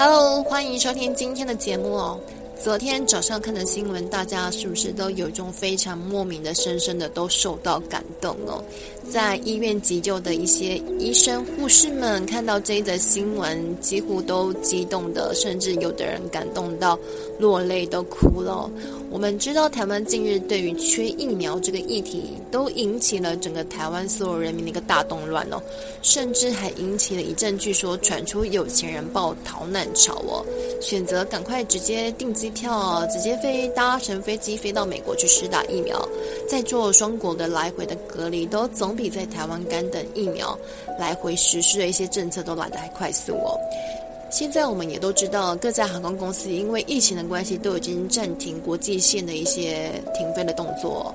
Hello，欢迎收听今天的节目哦。昨天早上看的新闻，大家是不是都有一种非常莫名的、深深的都受到感动哦？在医院急救的一些医生、护士们看到这一则新闻，几乎都激动的，甚至有的人感动到落泪都哭了。我们知道，台湾近日对于缺疫苗这个议题，都引起了整个台湾所有人民的一个大动乱哦，甚至还引起了一阵据说传出有钱人报逃难潮哦，选择赶快直接订机票，直接飞搭乘飞机飞到美国去施打疫苗，再做双国的来回的隔离，都总比在台湾干等疫苗来回实施的一些政策都来得还快速哦。现在我们也都知道，各家航空公司因为疫情的关系，都已经暂停国际线的一些停飞的动作。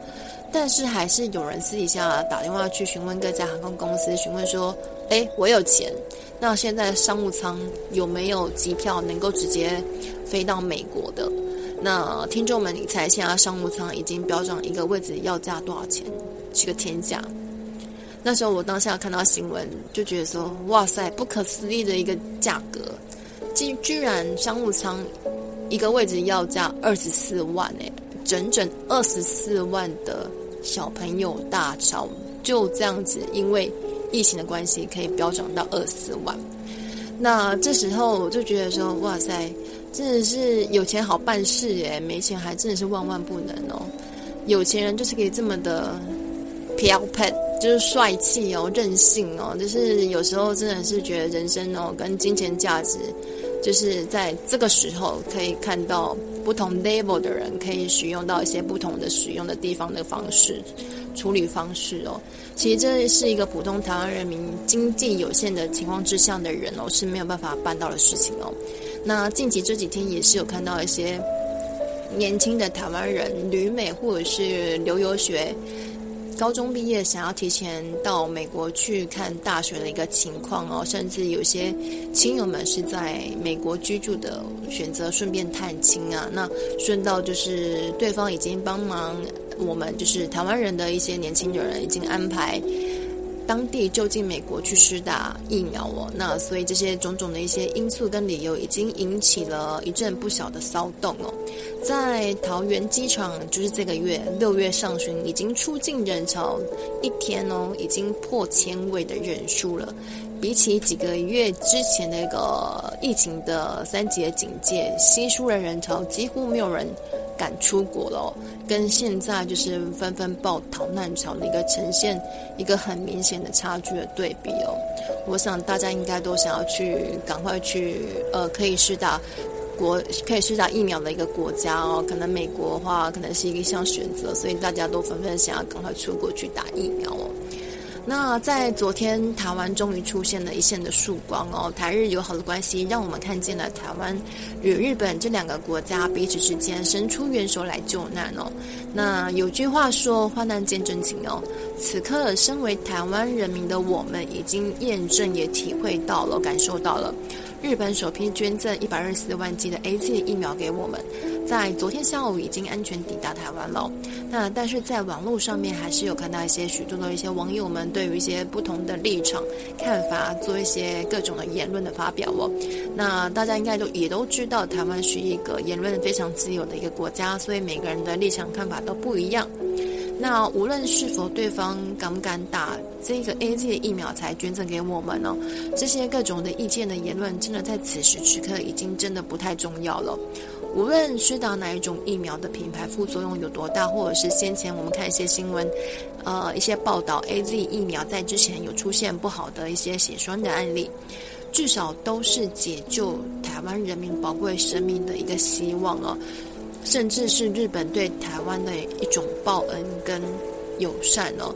但是还是有人私底下打电话去询问各家航空公司，询问说：“诶，我有钱，那现在商务舱有没有机票能够直接飞到美国的？”那听众们，你猜现在商务舱已经标涨一个位置要价多少钱？是个天价。那时候我当下看到新闻，就觉得说：“哇塞，不可思议的一个价格！竟居然商务舱一个位置要价二十四万诶，整整二十四万的小朋友大潮就这样子，因为疫情的关系，可以飙涨到二十四万。那这时候我就觉得说：哇塞，真的是有钱好办事耶，没钱还真的是万万不能哦。有钱人就是可以这么的飘派。”就是帅气哦，任性哦，就是有时候真的是觉得人生哦，跟金钱价值，就是在这个时候可以看到不同 level 的人可以使用到一些不同的使用的地方的方式处理方式哦。其实这是一个普通台湾人民经济有限的情况之下的人哦，是没有办法办到的事情哦。那近期这几天也是有看到一些年轻的台湾人旅美或者是留游学。高中毕业想要提前到美国去看大学的一个情况哦，甚至有些亲友们是在美国居住的，选择顺便探亲啊。那顺道就是对方已经帮忙我们，就是台湾人的一些年轻人已经安排。当地就近美国去施打疫苗哦，那所以这些种种的一些因素跟理由，已经引起了一阵不小的骚动哦。在桃园机场，就是这个月六月上旬，已经出境人潮一天哦，已经破千位的人数了。比起几个月之前那个疫情的三级警戒，稀疏的人潮几乎没有人。敢出国了哦，跟现在就是纷纷报逃难潮的一个呈现一个很明显的差距的对比哦。我想大家应该都想要去赶快去呃，可以施打国可以施打疫苗的一个国家哦。可能美国的话，可能是一项选择，所以大家都纷纷想要赶快出国去打疫苗哦。那在昨天，台湾终于出现了一线的曙光哦。台日友好的关系，让我们看见了台湾与日本这两个国家彼此之间伸出援手来救难哦。那有句话说：“患难见真情哦。”此刻，身为台湾人民的我们，已经验证也体会到了，感受到了。日本首批捐赠一百二十四万剂的 AZ 疫苗给我们，在昨天下午已经安全抵达台湾了。那但是在网络上面还是有看到一些许多的一些网友们对于一些不同的立场看法做一些各种的言论的发表哦。那大家应该都也都知道，台湾是一个言论非常自由的一个国家，所以每个人的立场看法都不一样。那无论是否对方敢不敢打这个 AZ 的疫苗才捐赠给我们呢？这些各种的意见的言论，真的在此时此刻已经真的不太重要了。无论施打哪一种疫苗的品牌副作用有多大，或者是先前我们看一些新闻，呃，一些报道 AZ 疫苗在之前有出现不好的一些血栓的案例，至少都是解救台湾人民宝贵生命的一个希望哦。甚至是日本对台湾的一种报恩跟友善哦。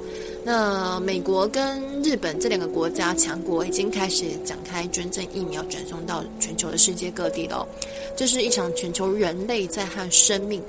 那美国跟日本这两个国家强国已经开始展开捐赠疫苗，转送到全球的世界各地了。这是一场全球人类在和生命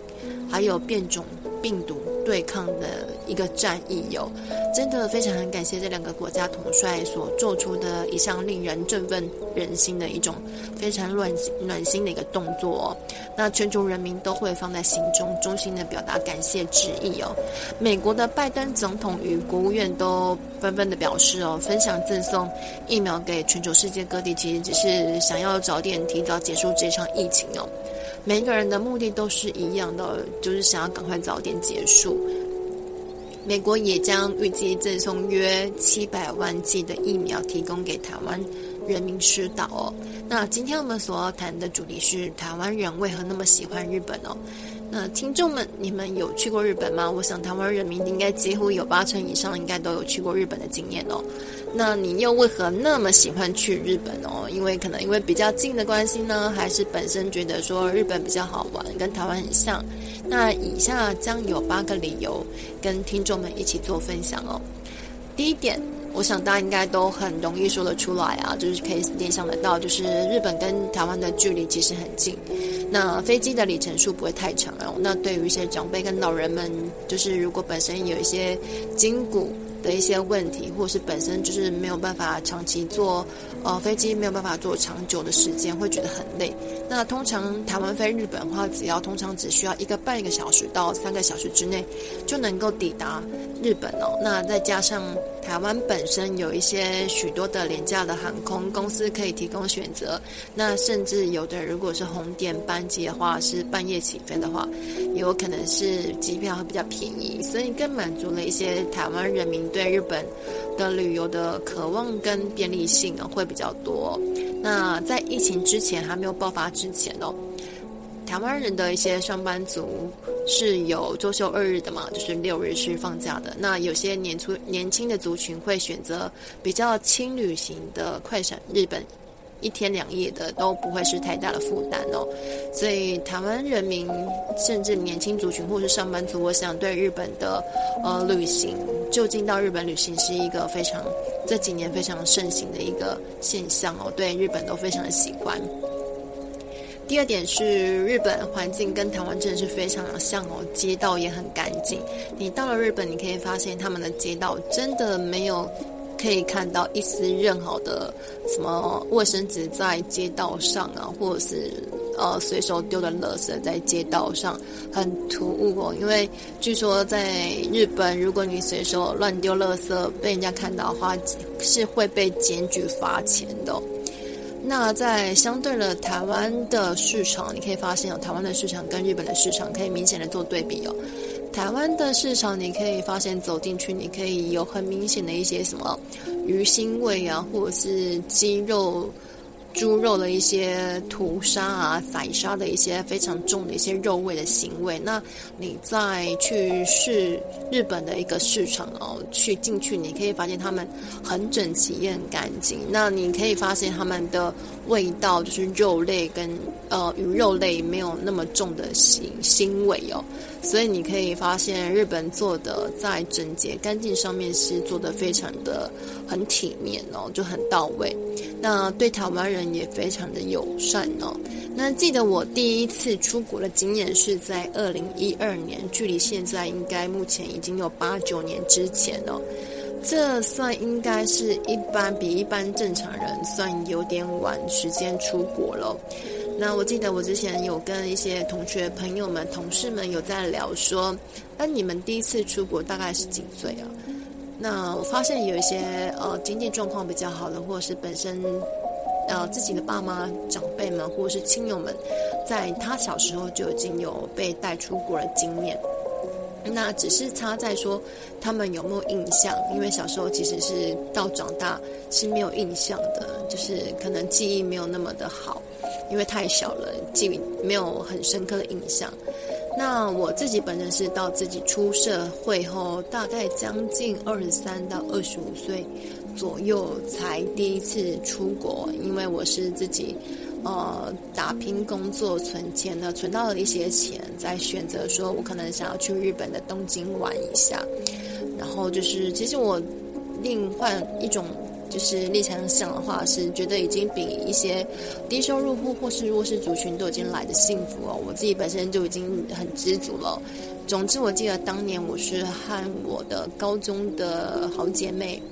还有变种病毒对抗的一个战役哟。真的非常很感谢这两个国家统帅所做出的一项令人振奋人心的一种非常暖暖心的一个动作哦。那全球人民都会放在心中，衷心的表达感谢之意哦。美国的拜登总统与国务院都纷纷的表示哦，分享赠送疫苗给全球世界各地，其实只是想要早点提早结束这场疫情哦。每个人的目的都是一样的，就是想要赶快早点结束。美国也将预计赠送约七百万剂的疫苗提供给台湾人民施打哦。那今天我们所要谈的主题是台湾人为何那么喜欢日本哦。那听众们，你们有去过日本吗？我想台湾人民应该几乎有八成以上应该都有去过日本的经验哦。那你又为何那么喜欢去日本哦？因为可能因为比较近的关系呢，还是本身觉得说日本比较好玩，跟台湾很像？那以下将有八个理由跟听众们一起做分享哦。第一点，我想大家应该都很容易说得出来啊，就是可以联想得到，就是日本跟台湾的距离其实很近，那飞机的里程数不会太长哦。那对于一些长辈跟老人们，就是如果本身有一些筋骨。的一些问题，或者是本身就是没有办法长期坐呃飞机，没有办法坐长久的时间，会觉得很累。那通常台湾飞日本的话，只要通常只需要一个半一个小时到三个小时之内就能够抵达日本哦。那再加上台湾本身有一些许多的廉价的航空公司可以提供选择，那甚至有的如果是红点班机的话，是半夜起飞的话，也有可能是机票会比较便宜，所以更满足了一些台湾人民。对日本的旅游的渴望跟便利性呢，会比较多。那在疫情之前还没有爆发之前哦，台湾人的一些上班族是有周休二日的嘛，就是六日是放假的。那有些年初年轻的族群会选择比较轻旅行的快闪日本。一天两夜的都不会是太大的负担哦，所以台湾人民甚至年轻族群或是上班族，我想对日本的呃旅行，就近到日本旅行是一个非常这几年非常盛行的一个现象哦，对日本都非常的喜欢。第二点是日本环境跟台湾真的是非常的像哦，街道也很干净。你到了日本，你可以发现他们的街道真的没有。可以看到一丝任何的什么卫生纸在街道上啊，或者是呃随手丢的垃圾在街道上，很突兀哦。因为据说在日本，如果你随手乱丢垃圾被人家看到的话，是会被检举罚钱的。那在相对的台湾的市场，你可以发现哦，台湾的市场跟日本的市场可以明显的做对比哦。台湾的市场，你可以发现走进去，你可以有很明显的一些什么鱼腥味啊，或者是鸡肉。猪肉的一些屠杀啊、宰杀的一些非常重的一些肉味的行为。那你再去试日本的一个市场哦，去进去你可以发现他们很整齐也很干净。那你可以发现他们的味道就是肉类跟呃鱼肉类没有那么重的腥腥味哦。所以你可以发现日本做的在整洁干净上面是做的非常的很体面哦，就很到位。那对台湾人也非常的友善哦。那记得我第一次出国的经验是在二零一二年，距离现在应该目前已经有八九年之前了。这算应该是一般比一般正常人算有点晚时间出国了。那我记得我之前有跟一些同学朋友们、同事们有在聊说，那你们第一次出国大概是几岁啊？那我发现有一些呃经济状况比较好的，或者是本身呃自己的爸妈长辈们，或者是亲友们，在他小时候就已经有被带出国的经验。那只是差在说他们有没有印象，因为小时候其实是到长大是没有印象的，就是可能记忆没有那么的好，因为太小了，记没有很深刻的印象。那我自己本身是到自己出社会后，大概将近二十三到二十五岁左右才第一次出国，因为我是自己呃打拼工作存钱的，存到了一些钱，再选择说我可能想要去日本的东京玩一下，然后就是其实我另换一种。就是立场想的话，是觉得已经比一些低收入户或是弱势族群都已经来的幸福哦。我自己本身就已经很知足了，总之，我记得当年我是和我的高中的好姐妹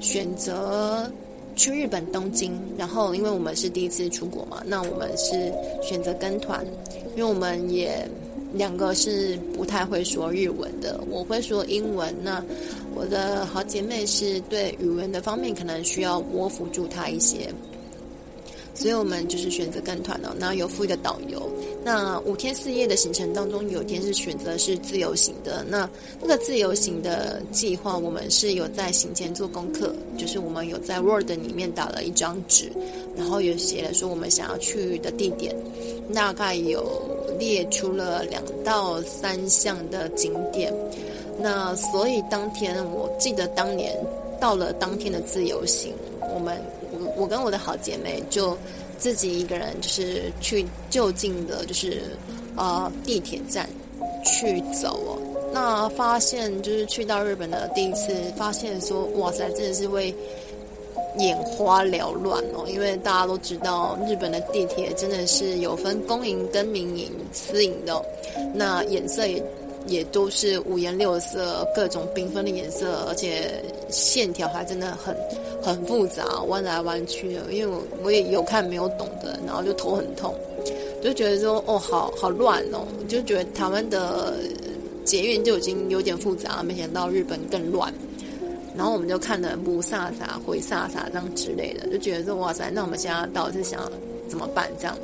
选择去日本东京，然后因为我们是第一次出国嘛，那我们是选择跟团，因为我们也两个是不太会说日文的，我会说英文，那我的好姐妹是对语文的方面可能需要我辅助她一些。所以我们就是选择跟团了，然后有附一个导游。那五天四夜的行程当中，有天是选择是自由行的。那那个自由行的计划，我们是有在行前做功课，就是我们有在 Word 里面打了一张纸，然后有写了说我们想要去的地点，大概有列出了两到三项的景点。那所以当天我记得当年到了当天的自由行，我们我。我跟我的好姐妹就自己一个人，就是去就近的，就是呃地铁站去走哦。那发现就是去到日本的第一次，发现说哇塞，真的是会眼花缭乱哦。因为大家都知道，日本的地铁真的是有分公营跟民营私营的，那颜色也也都是五颜六色，各种缤纷的颜色，而且线条还真的很。很复杂，弯来弯去的，因为我我也有看没有懂的，然后就头很痛，就觉得说哦，好好乱哦，就觉得台湾的捷运就已经有点复杂，没想到日本更乱。然后我们就看了雾煞煞、灰煞煞这样之类的，就觉得说哇塞，那我们现在到底是想怎么办这样？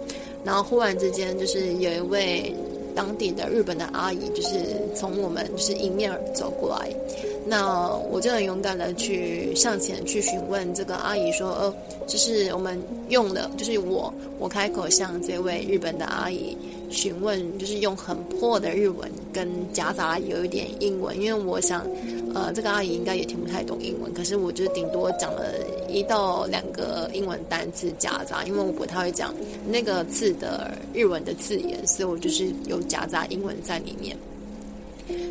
然后忽然之间，就是有一位当地的日本的阿姨，就是从我们就是迎面而走过来。那我就很勇敢的去向前去询问这个阿姨说，呃，就是我们用的，就是我我开口向这位日本的阿姨询问，就是用很破的日文跟夹杂有一点英文，因为我想，呃，这个阿姨应该也听不太懂英文，可是我就顶多讲了一到两个英文单字夹杂，因为我不太会讲那个字的日文的字眼，所以我就是有夹杂英文在里面。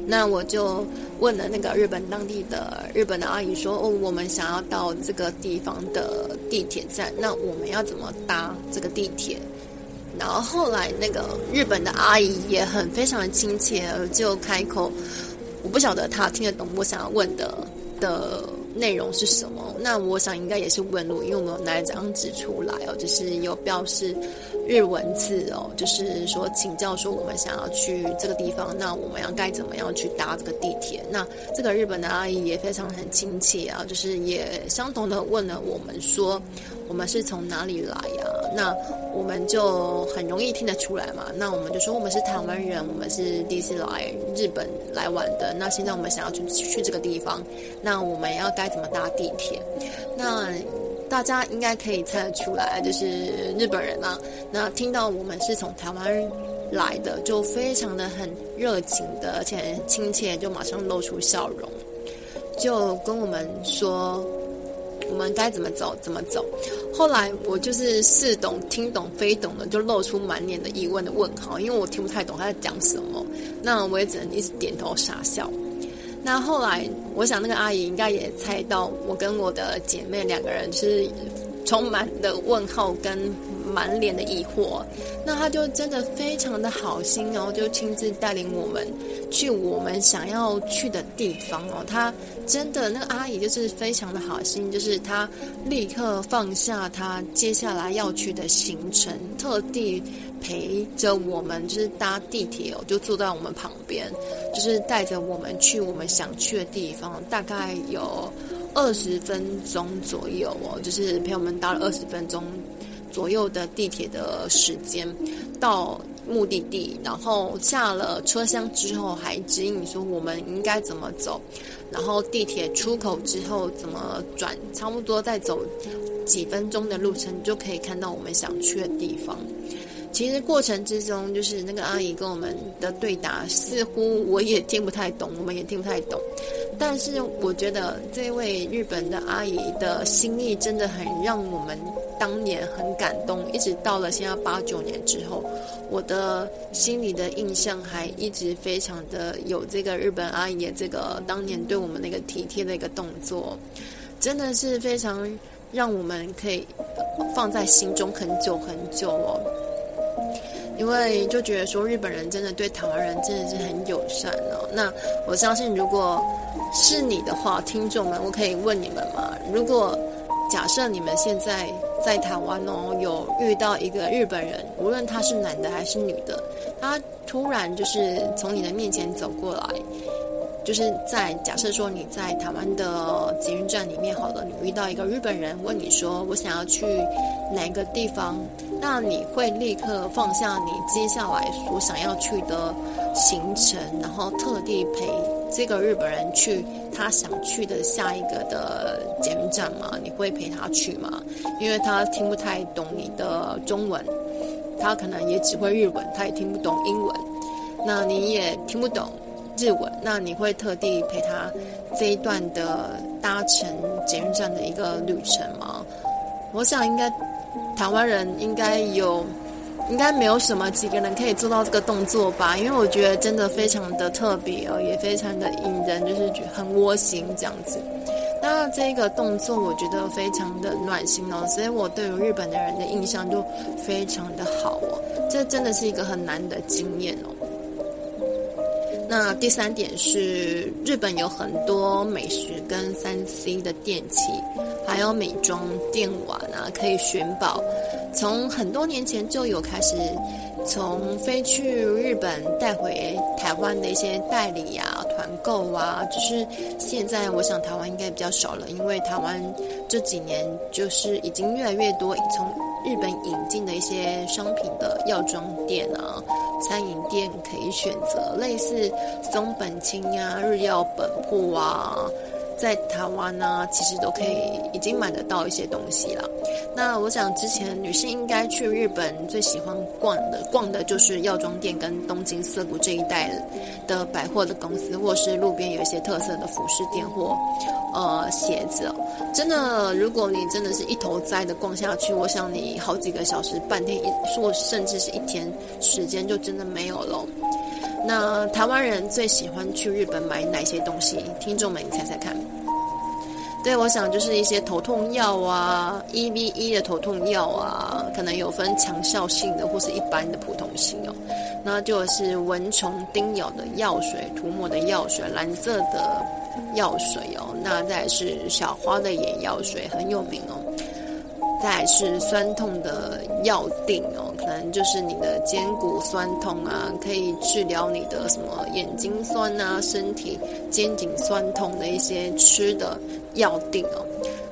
那我就问了那个日本当地的日本的阿姨说：“哦，我们想要到这个地方的地铁站，那我们要怎么搭这个地铁？”然后后来那个日本的阿姨也很非常的亲切，就开口，我不晓得她听得懂我想要问的的内容是什么。那我想应该也是问路，因为我们有拿一张纸出来哦，就是有标示。日文字哦，就是说请教说我们想要去这个地方，那我们要该怎么样去搭这个地铁？那这个日本的阿姨也非常很亲切啊，就是也相同的问了我们说我们是从哪里来呀？那我们就很容易听得出来嘛。那我们就说我们是台湾人，我们是第一次来日本来玩的。那现在我们想要去去这个地方，那我们要该怎么搭地铁？那。大家应该可以猜得出来，就是日本人啊。那听到我们是从台湾来的，就非常的很热情的，而且亲切，就马上露出笑容，就跟我们说我们该怎么走，怎么走。后来我就是似懂听懂非懂的，就露出满脸的疑问的问号，因为我听不太懂他在讲什么。那我也只能一直点头傻笑。那后来，我想那个阿姨应该也猜到，我跟我的姐妹两个人是充满的问号跟满脸的疑惑。那她就真的非常的好心哦，就亲自带领我们去我们想要去的地方哦。她真的那个阿姨就是非常的好心，就是她立刻放下她接下来要去的行程，特地。陪着我们，就是搭地铁哦，就坐在我们旁边，就是带着我们去我们想去的地方，大概有二十分钟左右哦，就是陪我们搭了二十分钟左右的地铁的时间到目的地，然后下了车厢之后还指引说我们应该怎么走，然后地铁出口之后怎么转，差不多再走几分钟的路程，就可以看到我们想去的地方。其实过程之中，就是那个阿姨跟我们的对答，似乎我也听不太懂，我们也听不太懂。但是我觉得这位日本的阿姨的心意真的很让我们当年很感动。一直到了现在八九年之后，我的心里的印象还一直非常的有这个日本阿姨的这个当年对我们那个体贴的一个动作，真的是非常让我们可以放在心中很久很久哦。因为就觉得说日本人真的对台湾人真的是很友善哦。那我相信，如果是你的话，听众们，我可以问你们吗？如果假设你们现在在台湾哦，有遇到一个日本人，无论他是男的还是女的，他突然就是从你的面前走过来。就是在假设说你在台湾的捷运站里面，好了，你遇到一个日本人问你说，我想要去哪个地方，那你会立刻放下你接下来所想要去的行程，然后特地陪这个日本人去他想去的下一个的捷运站吗？你会陪他去吗？因为他听不太懂你的中文，他可能也只会日文，他也听不懂英文，那你也听不懂。日文，那你会特地陪他这一段的搭乘捷运站的一个旅程吗？我想应该台湾人应该有，应该没有什么几个人可以做到这个动作吧？因为我觉得真的非常的特别哦，也非常的引人，就是觉很窝心这样子。那这个动作我觉得非常的暖心哦，所以我对于日本的人的印象就非常的好哦，这真的是一个很难的经验哦。那第三点是，日本有很多美食跟三 C 的电器，还有美妆电玩啊，可以寻宝。从很多年前就有开始，从飞去日本带回台湾的一些代理啊、团购啊，只是现在我想台湾应该比较少了，因为台湾这几年就是已经越来越多从日本引进的一些商品的药妆店啊。餐饮店可以选择类似松本清呀、日药本铺啊，在台湾呢、其实都可以已经买得到一些东西了。那我想之前女性应该去日本最喜欢逛的逛的就是药妆店跟东京涩谷这一带的百货的公司，或是路边有一些特色的服饰店或呃鞋子哦。真的，如果你真的是一头栽的逛下去，我想你好几个小时、半天一或甚至是一天时间就真的没有了。那台湾人最喜欢去日本买哪些东西？听众们，你猜猜看。对，我想就是一些头痛药啊，EVE 的头痛药啊，可能有分强效性的或是一般的普通性哦。那就是蚊虫叮咬的药水，涂抹的药水，蓝色的药水哦。那再是小花的眼药水，很有名哦。再是酸痛的药錠哦，就是你的肩骨酸痛啊，可以治疗你的什么眼睛酸啊、身体肩颈酸痛的一些吃的药定哦。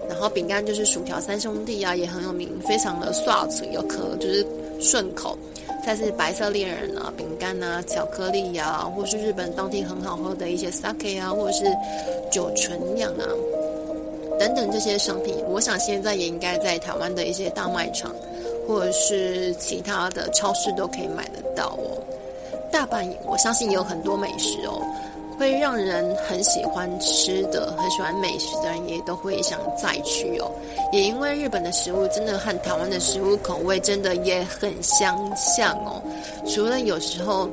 然后饼干就是薯条三兄弟啊，也很有名，非常的刷嘴又可就是顺口。再是白色恋人啊，饼干啊，巧克力呀、或是日本当地很好喝的一些 sake 啊，或者是酒纯酿啊。等等这些商品，我想现在也应该在台湾的一些大卖场，或者是其他的超市都可以买得到哦。大阪，我相信也有很多美食哦，会让人很喜欢吃的，很喜欢美食的人也都会想再去哦。也因为日本的食物真的和台湾的食物口味真的也很相像哦。除了有时候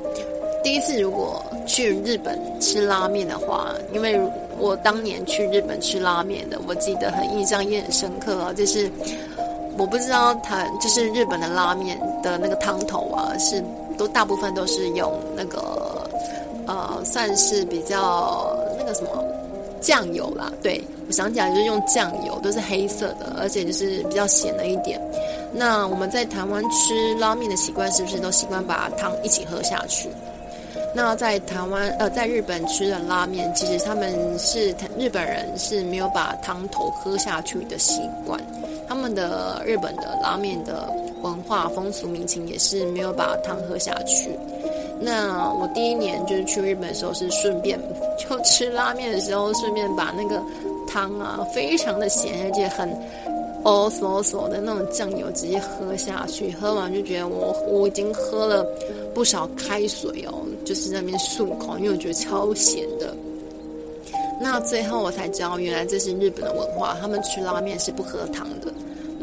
第一次如果去日本吃拉面的话，因为。我当年去日本吃拉面的，我记得很印象也很深刻啊。就是我不知道它就是日本的拉面的那个汤头啊，是都大部分都是用那个呃，算是比较那个什么酱油啦。对，我想起来就是用酱油，都是黑色的，而且就是比较咸了一点。那我们在台湾吃拉面的习惯，是不是都习惯把汤一起喝下去？那在台湾呃，在日本吃的拉面，其实他们是日本人是没有把汤头喝下去的习惯。他们的日本的拉面的文化风俗民情也是没有把汤喝下去。那我第一年就是去日本的时候，是顺便就吃拉面的时候，顺便把那个汤啊，非常的咸，而且很哦嗦嗦的那种酱油直接喝下去。喝完就觉得我我已经喝了不少开水哦。就是在那边漱口，因为我觉得超咸的。那最后我才知道，原来这是日本的文化，他们吃拉面是不喝汤的。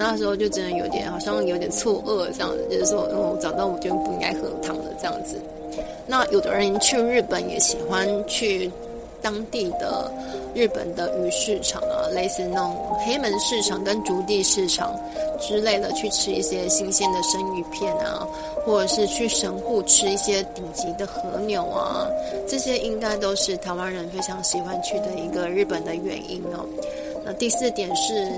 那时候就真的有点，好像有点错愕这样子，就是说，哦，早知道我就不应该喝汤了这样子。那有的人去日本也喜欢去当地的日本的鱼市场啊，类似那种黑门市场跟竹地市场之类的，去吃一些新鲜的生鱼片啊，或者是去神户吃一些顶级的和牛啊，这些应该都是台湾人非常喜欢去的一个日本的原因哦。那第四点是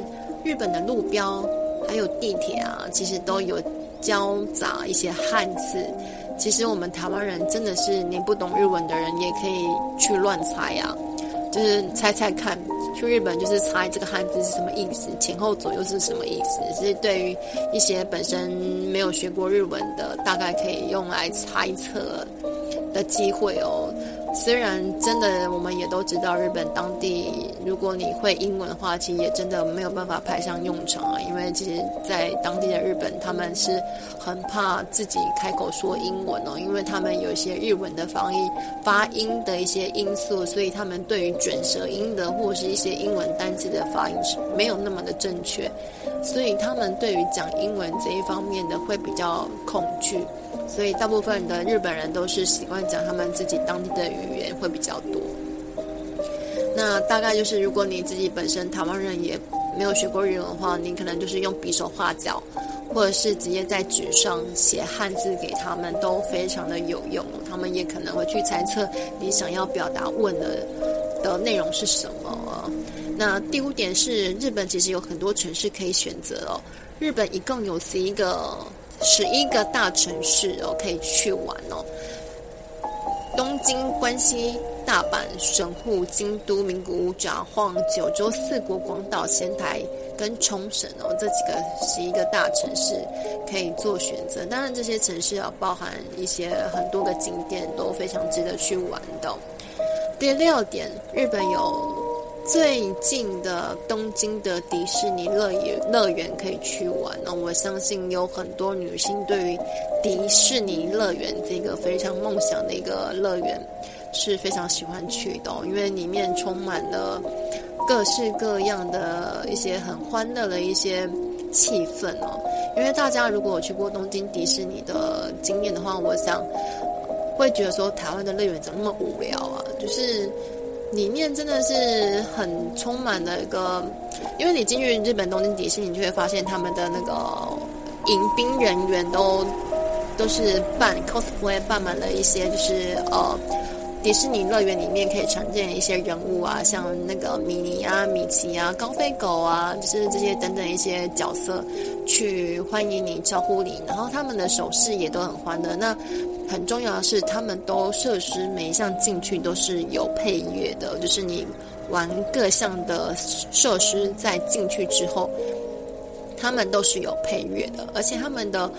日本的路标还有地铁啊，其实都有交杂一些汉字。其实我们台湾人真的是你不懂日文的人也可以去乱猜啊，就是猜猜看，去日本就是猜这个汉字是什么意思，前后左右是什么意思。其实对于一些本身没有学过日文的，大概可以用来猜测的机会哦。虽然真的，我们也都知道，日本当地如果你会英文的话，其实也真的没有办法派上用场啊。因为其实，在当地的日本，他们是很怕自己开口说英文哦，因为他们有一些日文的发音、发音的一些因素，所以他们对于卷舌音的或是一些英文单词的发音是没有那么的正确，所以他们对于讲英文这一方面的会比较恐惧。所以，大部分的日本人都是习惯讲他们自己当地的语言会比较多。那大概就是，如果你自己本身台湾人也没有学过日文的话，你可能就是用比手画脚，或者是直接在纸上写汉字给他们，都非常的有用。他们也可能会去猜测你想要表达问的的内容是什么。那第五点是，日本其实有很多城市可以选择哦。日本一共有十一个。十一个大城市哦，可以去玩哦。东京、关西、大阪、神户、京都、名古屋、札幌、九州、四国、广岛、仙台跟冲绳哦，这几个十一个大城市可以做选择。当然，这些城市要包含一些很多个景点，都非常值得去玩的。第六点，日本有。最近的东京的迪士尼乐园乐园可以去玩哦，我相信有很多女性对于迪士尼乐园这个非常梦想的一个乐园是非常喜欢去的哦，因为里面充满了各式各样的一些很欢乐的一些气氛哦。因为大家如果有去过东京迪士尼的经验的话，我想会觉得说台湾的乐园怎么那么无聊啊？就是。里面真的是很充满了一个，因为你进去日本东京迪士尼，你就会发现他们的那个迎宾人员都都是扮 cosplay，扮满了一些就是呃迪士尼乐园里面可以常见的一些人物啊，像那个米妮啊、米奇啊、高飞狗啊，就是这些等等一些角色去欢迎你、招呼你，然后他们的手势也都很欢乐。那很重要的是，他们都设施每一项进去都是有配乐的，就是你玩各项的设施在进去之后，他们都是有配乐的，而且他们的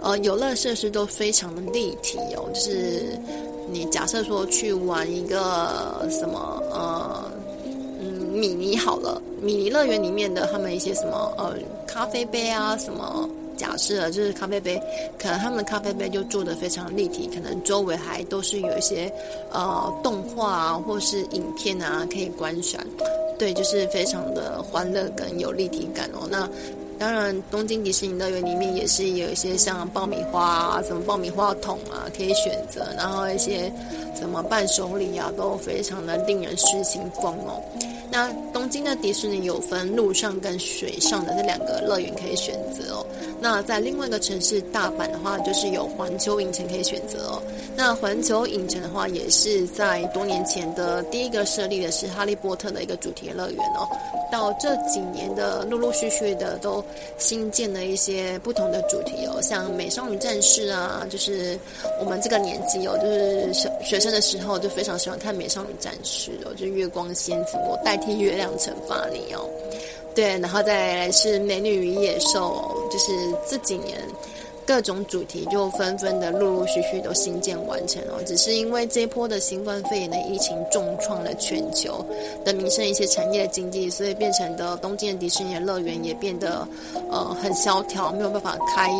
呃游乐设施都非常的立体哦。就是你假设说去玩一个什么呃嗯米妮好了，米妮乐园里面的他们一些什么呃咖啡杯啊什么。假设就是咖啡杯，可能他们的咖啡杯就做得非常立体，可能周围还都是有一些呃动画啊，或是影片啊可以观赏，对，就是非常的欢乐跟有立体感哦。那当然，东京迪士尼乐园里面也是有一些像爆米花啊，什么爆米花桶啊可以选择，然后一些什么伴手礼啊，都非常的令人失心疯哦。那东京的迪士尼有分陆上跟水上的这两个乐园可以选择哦。那在另外一个城市大阪的话，就是有环球影城可以选择哦。那环球影城的话，也是在多年前的第一个设立的是哈利波特的一个主题乐园哦。到这几年的陆陆续续的都新建了一些不同的主题哦，像美少女战士啊，就是我们这个年纪哦，就是小学生的时候就非常喜欢看美少女战士哦，就月光仙子我代。替月亮惩罚你哦，对，然后再来是美女与野兽，就是这几年各种主题就纷纷的陆陆续续都新建完成哦。只是因为这一波的新冠肺炎的疫情重创了全球的民生一些产业经济，所以变成的东京的迪士尼乐园也变得呃很萧条，没有办法开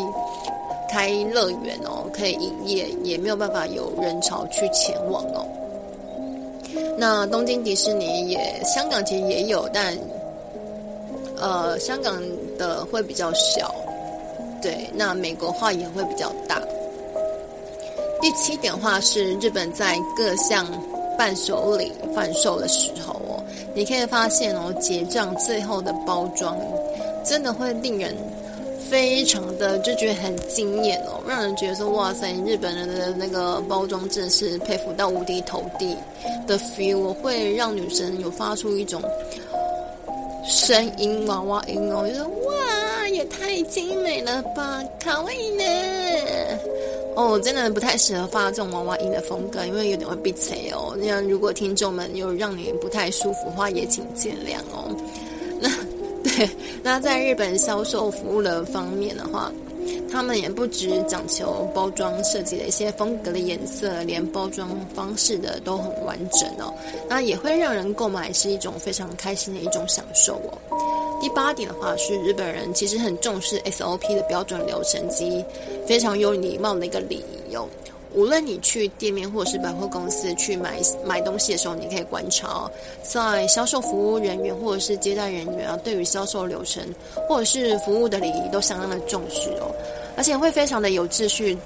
开乐园哦，可以营业，也没有办法有人潮去前往哦。那东京迪士尼也，香港其实也有，但呃，香港的会比较小，对。那美国话也会比较大。第七点话是日本在各项伴手礼贩售的时候哦，你可以发现哦，结账最后的包装真的会令人非常的就觉得很惊艳哦，让人觉得说哇塞，日本人的那个包装真是佩服到五体投地的 feel，会让女生有发出一种声音娃娃音哦，我觉得哇，也太精美了吧，卡哇伊呢。哦，真的不太适合发这种娃娃音的风格，因为有点会被催哦。那如果听众们有让你不太舒服的话，也请见谅哦。那对，那在日本销售服务的方面的话，他们也不只讲求包装设计的一些风格的颜色，连包装方式的都很完整哦。那也会让人购买是一种非常开心的一种享受哦。第八点的话是日本人其实很重视 SOP 的标准流程及非常有礼貌的一个理由。无论你去店面或者是百货公司去买买东西的时候，你可以观察哦，在销售服务人员或者是接待人员啊，对于销售流程或者是服务的礼仪都相当的重视哦。而且会非常的有秩序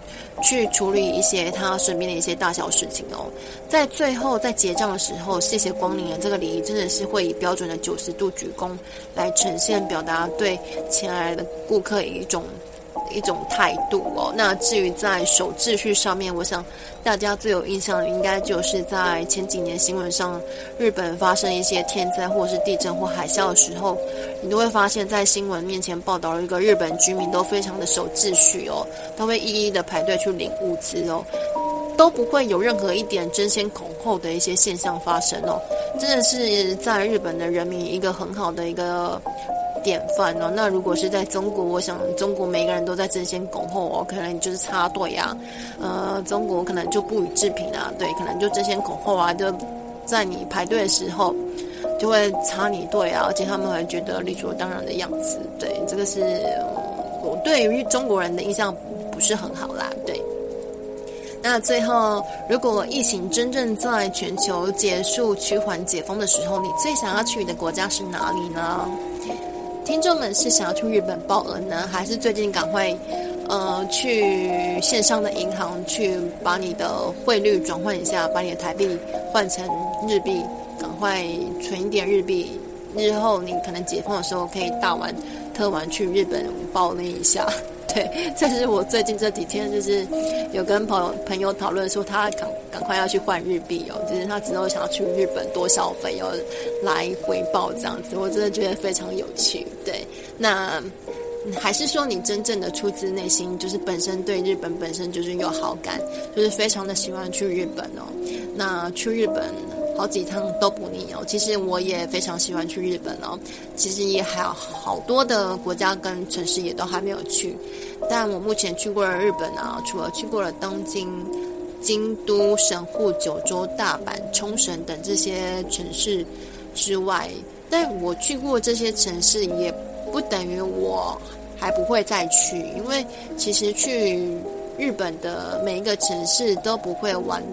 去处理一些他身边的一些大小事情哦，在最后在结账的时候，谢谢光临的这个礼仪真的是会以标准的九十度鞠躬来呈现，表达对前来的顾客一种。一种态度哦。那至于在守秩序上面，我想大家最有印象的应该就是在前几年新闻上，日本发生一些天灾或是地震或海啸的时候，你都会发现，在新闻面前报道了一个日本居民都非常的守秩序哦，他会一一的排队去领物资哦，都不会有任何一点争先恐后的一些现象发生哦，真的是在日本的人民一个很好的一个。典范哦，那如果是在中国，我想中国每个人都在争先恐后哦，可能就是插队啊，呃，中国可能就不予置评啊，对，可能就争先恐后啊，就在你排队的时候就会插你队啊，而且他们还觉得理所当然的样子，对，这个是我对于中国人的印象不是很好啦，对。那最后，如果疫情真正在全球结束、趋缓、解封的时候，你最想要去的国家是哪里呢？听众们是想要去日本报额呢，还是最近赶快，呃，去线上的银行去把你的汇率转换一下，把你的台币换成日币，赶快存一点日币，日后你可能解封的时候可以大玩特玩去日本报那一下。对，这是我最近这几天就是有跟朋友朋友讨论说，他赶赶快要去换日币哦，就是他之后想要去日本多消费哦，来回报这样子，我真的觉得非常有趣。对，那还是说你真正的出自内心，就是本身对日本本身就是有好感，就是非常的喜欢去日本哦。那去日本。好几趟都不腻哦。其实我也非常喜欢去日本哦。其实也还有好多的国家跟城市也都还没有去。但我目前去过了日本啊，除了去过了东京、京都、神户、九州、大阪、冲绳等这些城市之外，但我去过这些城市也不等于我还不会再去，因为其实去日本的每一个城市都不会玩。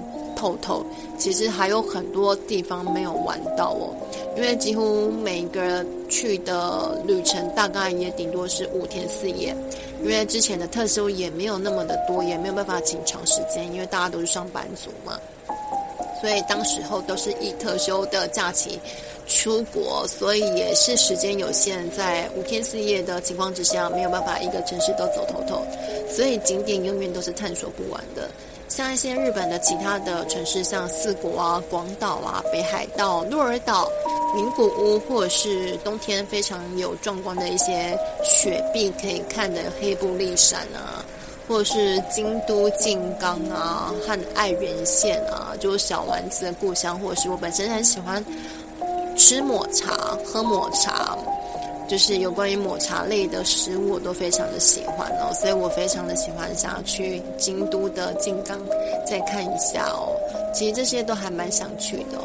透透，其实还有很多地方没有玩到哦，因为几乎每个人去的旅程大概也顶多是五天四夜，因为之前的特休也没有那么的多，也没有办法请长时间，因为大家都是上班族嘛，所以当时候都是以特休的假期出国，所以也是时间有限，在五天四夜的情况之下，没有办法一个城市都走透透，所以景点永远都是探索不完的。像一些日本的其他的城市，像四国啊、广岛啊、北海道、鹿儿岛、名古屋，或者是冬天非常有壮观的一些雪碧可以看的黑部立山啊，或者是京都静冈啊和爱媛县啊，就是小丸子的故乡，或者是我本身很喜欢吃抹茶、喝抹茶。就是有关于抹茶类的食物，我都非常的喜欢哦，所以我非常的喜欢想要去京都的静冈再看一下哦。其实这些都还蛮想去的。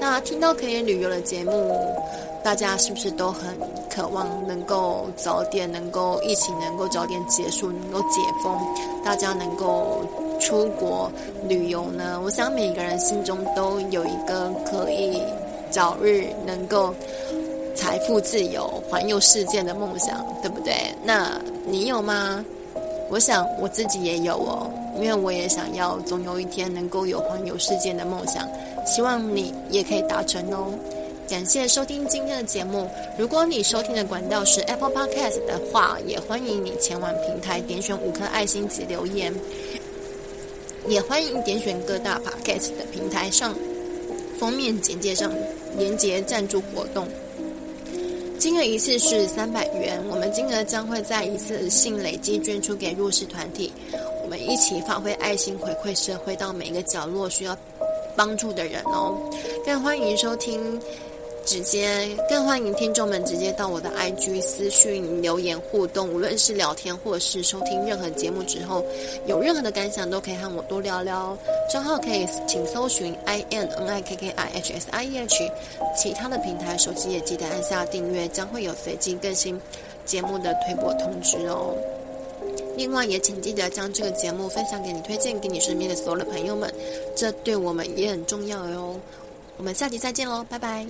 那听到可以旅游的节目，大家是不是都很渴望能够早点能够疫情能够早点结束，能够解封，大家能够出国旅游呢？我想每个人心中都有一个可以早日能够。财富自由、环游世界的梦想，对不对？那你有吗？我想我自己也有哦，因为我也想要总有一天能够有环游世界的梦想，希望你也可以达成哦。感谢收听今天的节目。如果你收听的管道是 Apple Podcast 的话，也欢迎你前往平台点选五颗爱心及留言。也欢迎点选各大 Podcast 的平台上封面简介上连结赞助活动。金额一次是三百元，我们金额将会在一次性累积捐出给弱势团体。我们一起发挥爱心，回馈社会，到每一个角落需要帮助的人哦。更欢迎收听。直接更欢迎听众们直接到我的 IG 私讯留言互动，无论是聊天或是收听任何节目之后，有任何的感想都可以和我多聊聊。账号可以请搜寻 I N N I K K I H S I E H，其他的平台手机也记得按下订阅，将会有随机更新节目的推播通知哦。另外也请记得将这个节目分享给你推荐给你身边的所有的朋友们，这对我们也很重要哟。我们下集再见喽，拜拜。